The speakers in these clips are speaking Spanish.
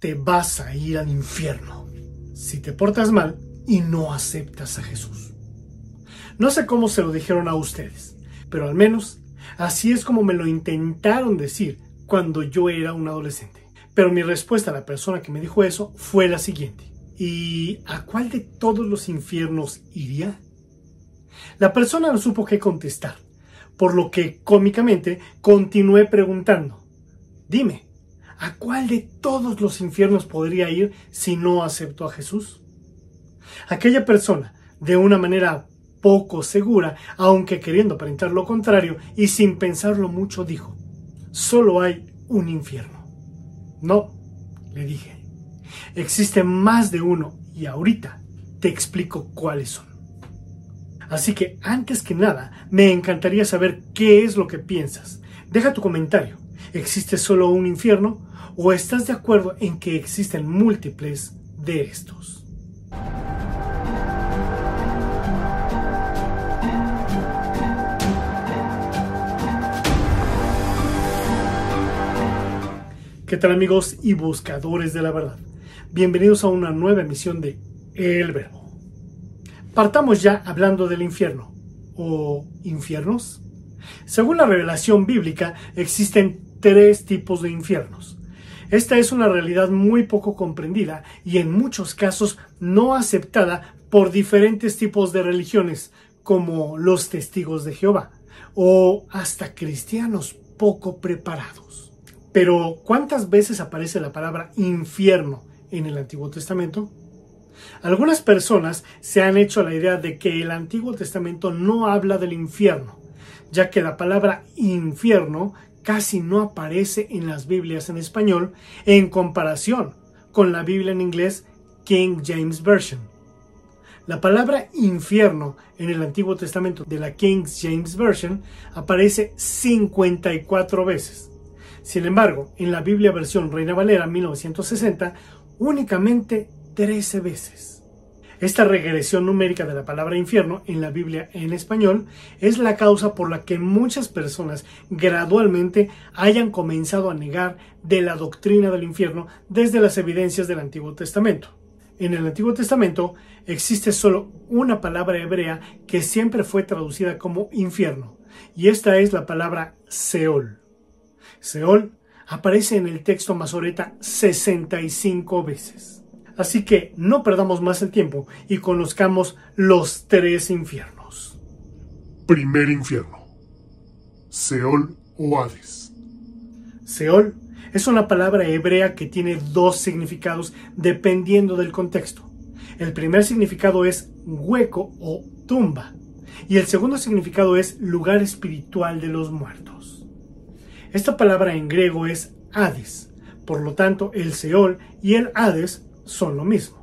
te vas a ir al infierno si te portas mal y no aceptas a Jesús. No sé cómo se lo dijeron a ustedes, pero al menos así es como me lo intentaron decir cuando yo era un adolescente. Pero mi respuesta a la persona que me dijo eso fue la siguiente. ¿Y a cuál de todos los infiernos iría? La persona no supo qué contestar, por lo que cómicamente continué preguntando. Dime, ¿a cuál de todos los infiernos podría ir si no aceptó a Jesús? Aquella persona, de una manera poco segura, aunque queriendo aparentar lo contrario y sin pensarlo mucho, dijo, solo hay un infierno. No, le dije, existe más de uno y ahorita te explico cuáles son. Así que antes que nada, me encantaría saber qué es lo que piensas. Deja tu comentario. ¿Existe solo un infierno o estás de acuerdo en que existen múltiples de estos? ¿Qué tal amigos y buscadores de la verdad? Bienvenidos a una nueva emisión de El Verbo. Partamos ya hablando del infierno o infiernos. Según la revelación bíblica, existen tres tipos de infiernos. Esta es una realidad muy poco comprendida y en muchos casos no aceptada por diferentes tipos de religiones, como los testigos de Jehová o hasta cristianos poco preparados. Pero ¿cuántas veces aparece la palabra infierno en el Antiguo Testamento? Algunas personas se han hecho la idea de que el Antiguo Testamento no habla del infierno, ya que la palabra infierno casi no aparece en las Biblias en español en comparación con la Biblia en inglés King James Version. La palabra infierno en el Antiguo Testamento de la King James Version aparece 54 veces sin embargo, en la Biblia versión Reina Valera 1960, únicamente 13 veces. Esta regresión numérica de la palabra infierno en la Biblia en español es la causa por la que muchas personas gradualmente hayan comenzado a negar de la doctrina del infierno desde las evidencias del Antiguo Testamento. En el Antiguo Testamento existe solo una palabra hebrea que siempre fue traducida como infierno, y esta es la palabra Seol. Seol aparece en el texto Masoreta 65 veces. Así que no perdamos más el tiempo y conozcamos los tres infiernos. Primer infierno. Seol o Hades. Seol es una palabra hebrea que tiene dos significados dependiendo del contexto. El primer significado es hueco o tumba y el segundo significado es lugar espiritual de los muertos. Esta palabra en griego es Hades, por lo tanto el Seol y el Hades son lo mismo.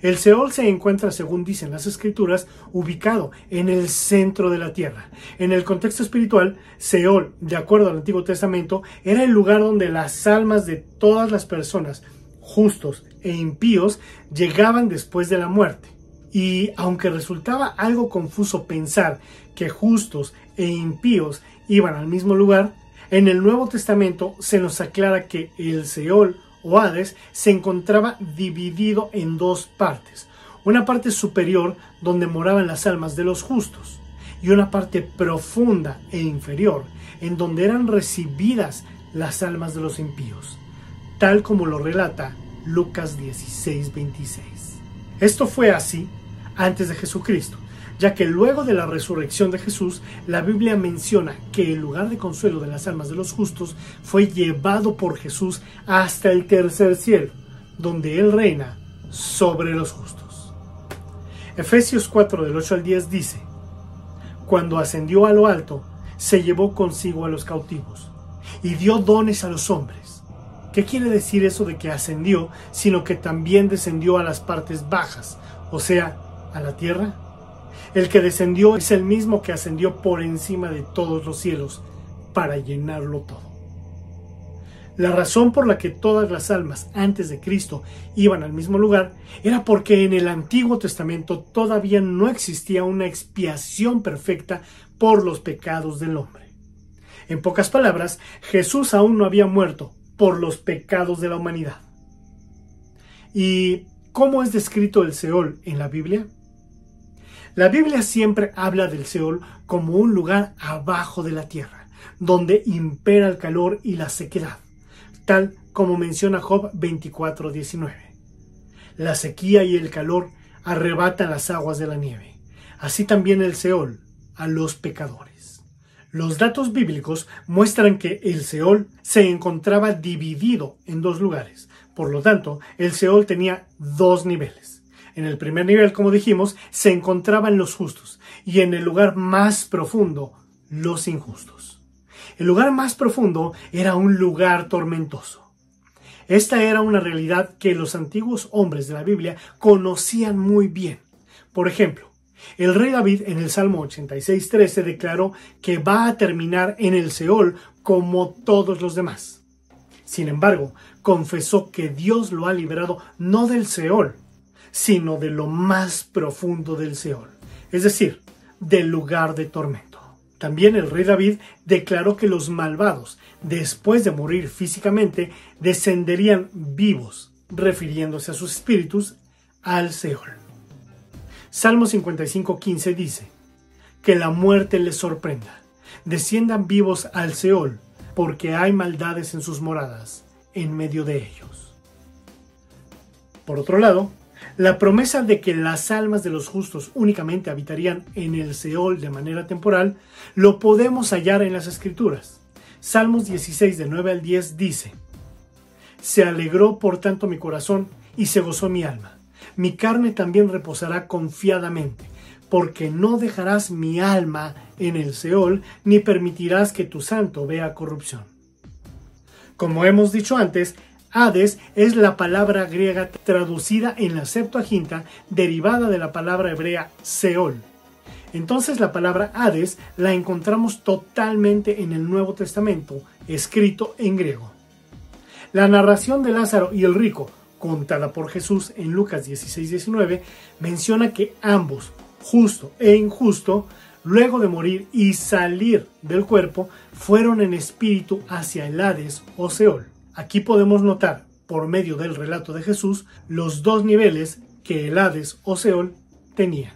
El Seol se encuentra, según dicen las escrituras, ubicado en el centro de la tierra. En el contexto espiritual, Seol, de acuerdo al Antiguo Testamento, era el lugar donde las almas de todas las personas, justos e impíos, llegaban después de la muerte. Y aunque resultaba algo confuso pensar que justos e impíos iban al mismo lugar, en el Nuevo Testamento se nos aclara que el Seol o Hades se encontraba dividido en dos partes. Una parte superior donde moraban las almas de los justos y una parte profunda e inferior en donde eran recibidas las almas de los impíos, tal como lo relata Lucas 16:26. Esto fue así antes de Jesucristo, ya que luego de la resurrección de Jesús, la Biblia menciona que el lugar de consuelo de las almas de los justos fue llevado por Jesús hasta el tercer cielo, donde Él reina sobre los justos. Efesios 4 del 8 al 10 dice, Cuando ascendió a lo alto, se llevó consigo a los cautivos y dio dones a los hombres. ¿Qué quiere decir eso de que ascendió, sino que también descendió a las partes bajas, o sea, a la tierra? El que descendió es el mismo que ascendió por encima de todos los cielos para llenarlo todo. La razón por la que todas las almas antes de Cristo iban al mismo lugar era porque en el Antiguo Testamento todavía no existía una expiación perfecta por los pecados del hombre. En pocas palabras, Jesús aún no había muerto por los pecados de la humanidad. ¿Y cómo es descrito el Seol en la Biblia? La Biblia siempre habla del Seol como un lugar abajo de la tierra, donde impera el calor y la sequedad, tal como menciona Job 24:19. La sequía y el calor arrebatan las aguas de la nieve, así también el Seol a los pecadores. Los datos bíblicos muestran que el Seol se encontraba dividido en dos lugares, por lo tanto, el Seol tenía dos niveles. En el primer nivel, como dijimos, se encontraban los justos y en el lugar más profundo, los injustos. El lugar más profundo era un lugar tormentoso. Esta era una realidad que los antiguos hombres de la Biblia conocían muy bien. Por ejemplo, el rey David en el Salmo 86.13 declaró que va a terminar en el Seol como todos los demás. Sin embargo, confesó que Dios lo ha liberado no del Seol, sino de lo más profundo del Seol, es decir, del lugar de tormento. También el rey David declaró que los malvados, después de morir físicamente, descenderían vivos, refiriéndose a sus espíritus, al Seol. Salmo 55:15 dice, que la muerte les sorprenda, desciendan vivos al Seol, porque hay maldades en sus moradas, en medio de ellos. Por otro lado, la promesa de que las almas de los justos únicamente habitarían en el Seol de manera temporal lo podemos hallar en las Escrituras. Salmos 16 de 9 al 10 dice, Se alegró por tanto mi corazón y se gozó mi alma. Mi carne también reposará confiadamente, porque no dejarás mi alma en el Seol, ni permitirás que tu santo vea corrupción. Como hemos dicho antes, Hades es la palabra griega traducida en la Septuaginta derivada de la palabra hebrea Seol. Entonces la palabra Hades la encontramos totalmente en el Nuevo Testamento, escrito en griego. La narración de Lázaro y el rico, contada por Jesús en Lucas 16-19, menciona que ambos, justo e injusto, luego de morir y salir del cuerpo, fueron en espíritu hacia el Hades o Seol. Aquí podemos notar, por medio del relato de Jesús, los dos niveles que el Hades o Seol tenía.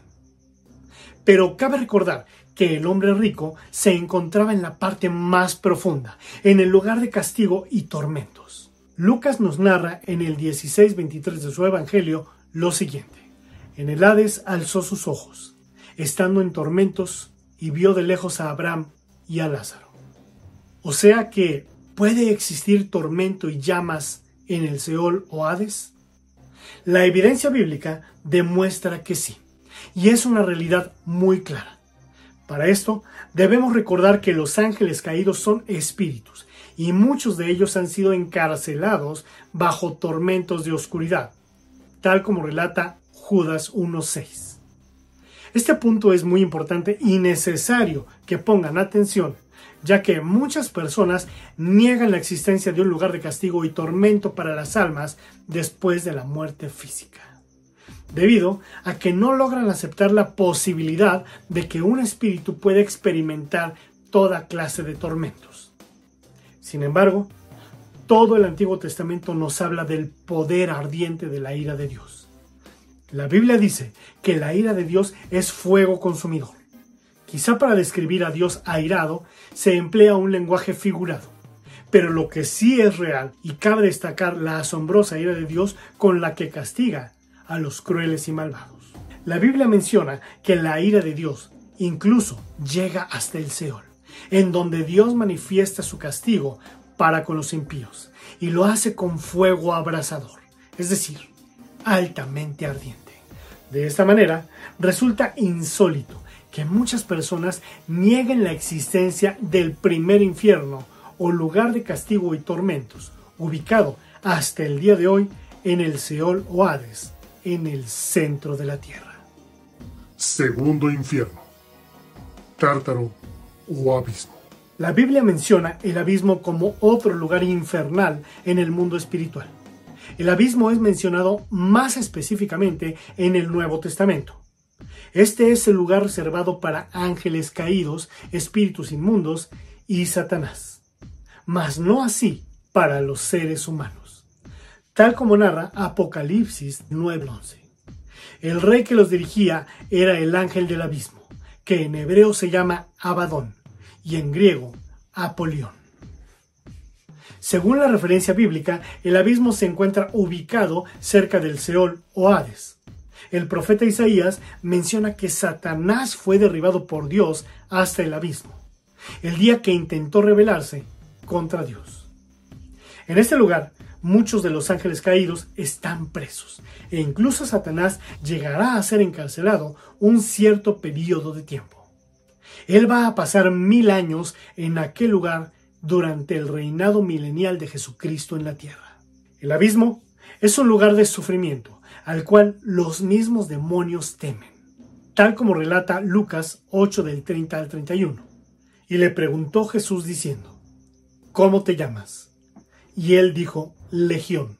Pero cabe recordar que el hombre rico se encontraba en la parte más profunda, en el lugar de castigo y tormentos. Lucas nos narra en el 16:23 de su Evangelio lo siguiente. En el Hades alzó sus ojos, estando en tormentos, y vio de lejos a Abraham y a Lázaro. O sea que ¿Puede existir tormento y llamas en el Seol o Hades? La evidencia bíblica demuestra que sí, y es una realidad muy clara. Para esto, debemos recordar que los ángeles caídos son espíritus, y muchos de ellos han sido encarcelados bajo tormentos de oscuridad, tal como relata Judas 1.6. Este punto es muy importante y necesario que pongan atención ya que muchas personas niegan la existencia de un lugar de castigo y tormento para las almas después de la muerte física, debido a que no logran aceptar la posibilidad de que un espíritu pueda experimentar toda clase de tormentos. Sin embargo, todo el Antiguo Testamento nos habla del poder ardiente de la ira de Dios. La Biblia dice que la ira de Dios es fuego consumidor Quizá para describir a Dios airado se emplea un lenguaje figurado, pero lo que sí es real y cabe destacar la asombrosa ira de Dios con la que castiga a los crueles y malvados. La Biblia menciona que la ira de Dios incluso llega hasta el Seol, en donde Dios manifiesta su castigo para con los impíos y lo hace con fuego abrasador, es decir, altamente ardiente. De esta manera, resulta insólito que muchas personas nieguen la existencia del primer infierno o lugar de castigo y tormentos, ubicado hasta el día de hoy en el Seol o Hades, en el centro de la tierra. Segundo infierno, tártaro o abismo. La Biblia menciona el abismo como otro lugar infernal en el mundo espiritual. El abismo es mencionado más específicamente en el Nuevo Testamento. Este es el lugar reservado para ángeles caídos, espíritus inmundos y Satanás. Mas no así para los seres humanos. tal como narra Apocalipsis 9:11. El rey que los dirigía era el ángel del abismo, que en hebreo se llama Abadón y en griego Apolión. Según la referencia bíblica, el abismo se encuentra ubicado cerca del Seol o Hades. El profeta Isaías menciona que Satanás fue derribado por Dios hasta el abismo, el día que intentó rebelarse contra Dios. En este lugar, muchos de los ángeles caídos están presos e incluso Satanás llegará a ser encarcelado un cierto periodo de tiempo. Él va a pasar mil años en aquel lugar durante el reinado milenial de Jesucristo en la tierra. El abismo es un lugar de sufrimiento al cual los mismos demonios temen, tal como relata Lucas 8 del 30 al 31. Y le preguntó Jesús diciendo, ¿Cómo te llamas? Y él dijo, Legión,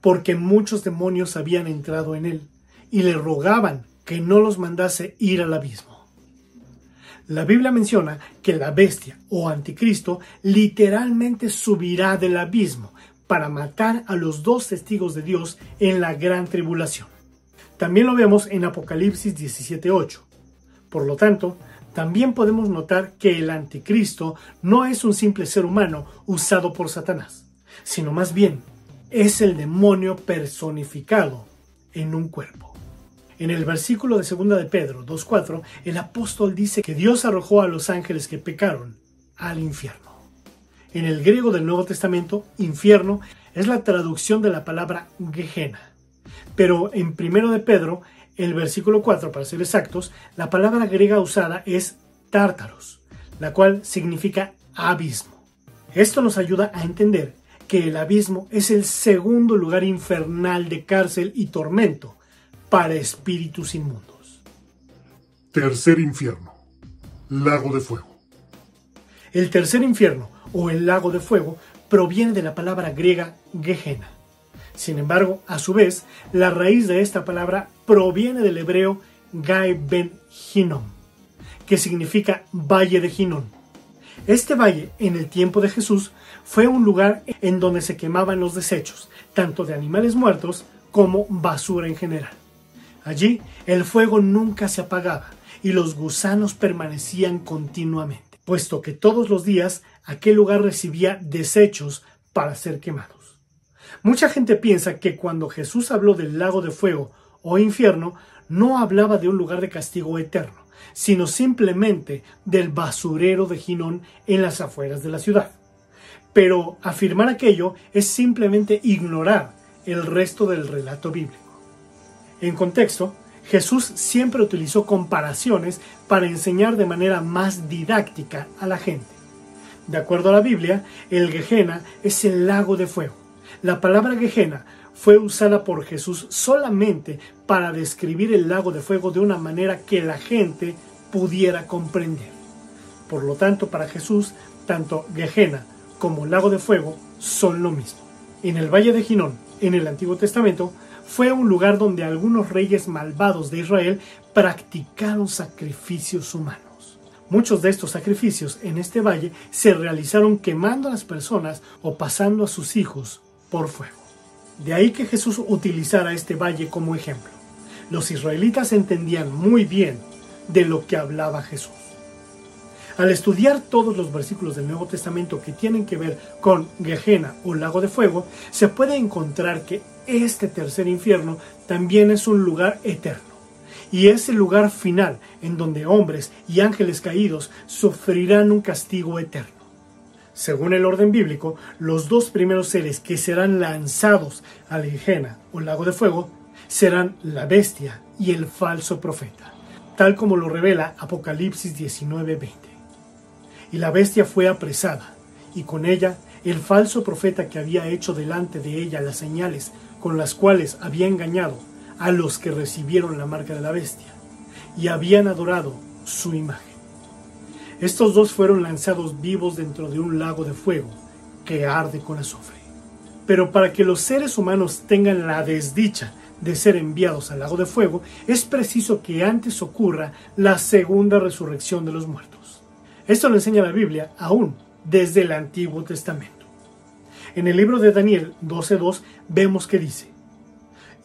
porque muchos demonios habían entrado en él, y le rogaban que no los mandase ir al abismo. La Biblia menciona que la bestia o anticristo literalmente subirá del abismo para matar a los dos testigos de Dios en la gran tribulación. También lo vemos en Apocalipsis 17:8. Por lo tanto, también podemos notar que el anticristo no es un simple ser humano usado por Satanás sino más bien es el demonio personificado en un cuerpo. En el versículo de 2 de Pedro 2.4, el apóstol dice que Dios arrojó a los ángeles que pecaron al infierno. En el griego del Nuevo Testamento, infierno es la traducción de la palabra Gehenna. Pero en 1 de Pedro, el versículo 4, para ser exactos, la palabra griega usada es tártaros, la cual significa abismo. Esto nos ayuda a entender que el abismo es el segundo lugar infernal de cárcel y tormento para espíritus inmundos. Tercer infierno, lago de fuego. El tercer infierno o el lago de fuego proviene de la palabra griega Gehenna. Sin embargo, a su vez, la raíz de esta palabra proviene del hebreo Gai ben Hinnom, que significa valle de Hinnom. Este valle, en el tiempo de Jesús, fue un lugar en donde se quemaban los desechos, tanto de animales muertos como basura en general. Allí el fuego nunca se apagaba y los gusanos permanecían continuamente, puesto que todos los días aquel lugar recibía desechos para ser quemados. Mucha gente piensa que cuando Jesús habló del lago de fuego o infierno, no hablaba de un lugar de castigo eterno, sino simplemente del basurero de Ginón en las afueras de la ciudad. Pero afirmar aquello es simplemente ignorar el resto del relato bíblico. En contexto, Jesús siempre utilizó comparaciones para enseñar de manera más didáctica a la gente. De acuerdo a la Biblia, el Gehenna es el lago de fuego. La palabra Gehenna fue usada por Jesús solamente para describir el lago de fuego de una manera que la gente pudiera comprender. Por lo tanto, para Jesús, tanto Gehenna como lago de fuego son lo mismo. En el valle de Ginón, en el Antiguo Testamento, fue un lugar donde algunos reyes malvados de Israel practicaron sacrificios humanos. Muchos de estos sacrificios en este valle se realizaron quemando a las personas o pasando a sus hijos por fuego. De ahí que Jesús utilizara este valle como ejemplo. Los israelitas entendían muy bien de lo que hablaba Jesús. Al estudiar todos los versículos del Nuevo Testamento que tienen que ver con Gehenna o lago de fuego, se puede encontrar que este tercer infierno también es un lugar eterno y es el lugar final en donde hombres y ángeles caídos sufrirán un castigo eterno. Según el orden bíblico, los dos primeros seres que serán lanzados al Gehenna o lago de fuego serán la bestia y el falso profeta, tal como lo revela Apocalipsis 19:20 y la bestia fue apresada, y con ella el falso profeta que había hecho delante de ella las señales con las cuales había engañado a los que recibieron la marca de la bestia, y habían adorado su imagen. Estos dos fueron lanzados vivos dentro de un lago de fuego que arde con azufre. Pero para que los seres humanos tengan la desdicha de ser enviados al lago de fuego, es preciso que antes ocurra la segunda resurrección de los muertos. Esto lo enseña la Biblia aún desde el Antiguo Testamento. En el libro de Daniel 12.2 vemos que dice,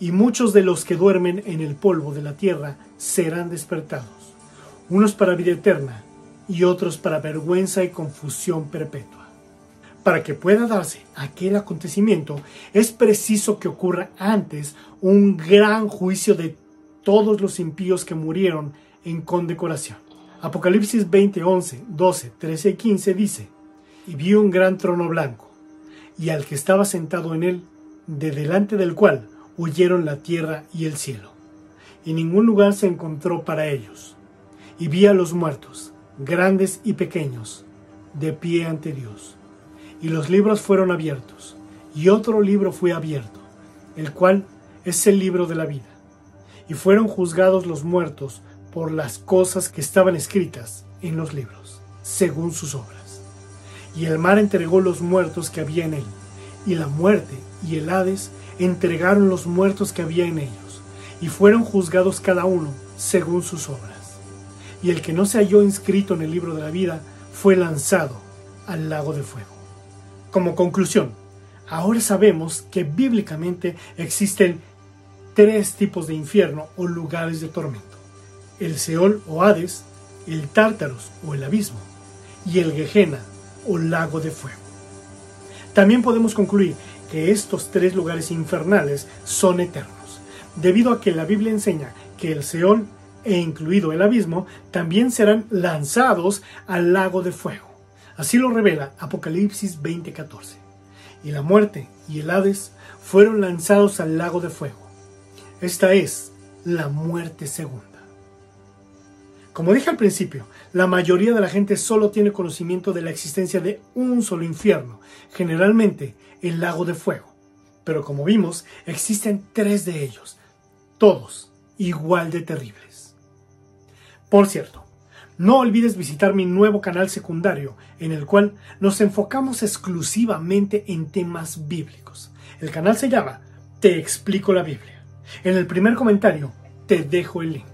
y muchos de los que duermen en el polvo de la tierra serán despertados, unos para vida eterna y otros para vergüenza y confusión perpetua. Para que pueda darse aquel acontecimiento, es preciso que ocurra antes un gran juicio de todos los impíos que murieron en condecoración. Apocalipsis 20, 11, 12, 13 y 15 dice, y vi un gran trono blanco, y al que estaba sentado en él, de delante del cual huyeron la tierra y el cielo, y ningún lugar se encontró para ellos. Y vi a los muertos, grandes y pequeños, de pie ante Dios. Y los libros fueron abiertos, y otro libro fue abierto, el cual es el libro de la vida. Y fueron juzgados los muertos por las cosas que estaban escritas en los libros, según sus obras. Y el mar entregó los muertos que había en él, y la muerte y el Hades entregaron los muertos que había en ellos, y fueron juzgados cada uno según sus obras. Y el que no se halló inscrito en el libro de la vida fue lanzado al lago de fuego. Como conclusión, ahora sabemos que bíblicamente existen tres tipos de infierno o lugares de tormento. El Seol o Hades, el Tártaros o el abismo, y el Gehenna o lago de fuego. También podemos concluir que estos tres lugares infernales son eternos, debido a que la Biblia enseña que el Seol e incluido el abismo también serán lanzados al lago de fuego. Así lo revela Apocalipsis 20:14. Y la muerte y el Hades fueron lanzados al lago de fuego. Esta es la muerte segunda. Como dije al principio, la mayoría de la gente solo tiene conocimiento de la existencia de un solo infierno, generalmente el lago de fuego. Pero como vimos, existen tres de ellos, todos igual de terribles. Por cierto, no olvides visitar mi nuevo canal secundario, en el cual nos enfocamos exclusivamente en temas bíblicos. El canal se llama Te explico la Biblia. En el primer comentario te dejo el link.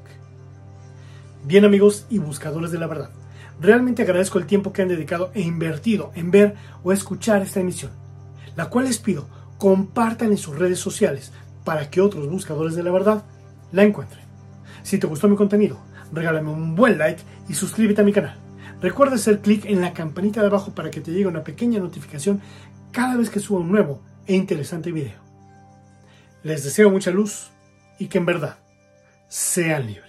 Bien amigos y buscadores de la verdad, realmente agradezco el tiempo que han dedicado e invertido en ver o escuchar esta emisión, la cual les pido compartan en sus redes sociales para que otros buscadores de la verdad la encuentren. Si te gustó mi contenido, regálame un buen like y suscríbete a mi canal. Recuerda hacer clic en la campanita de abajo para que te llegue una pequeña notificación cada vez que suba un nuevo e interesante video. Les deseo mucha luz y que en verdad sean libres.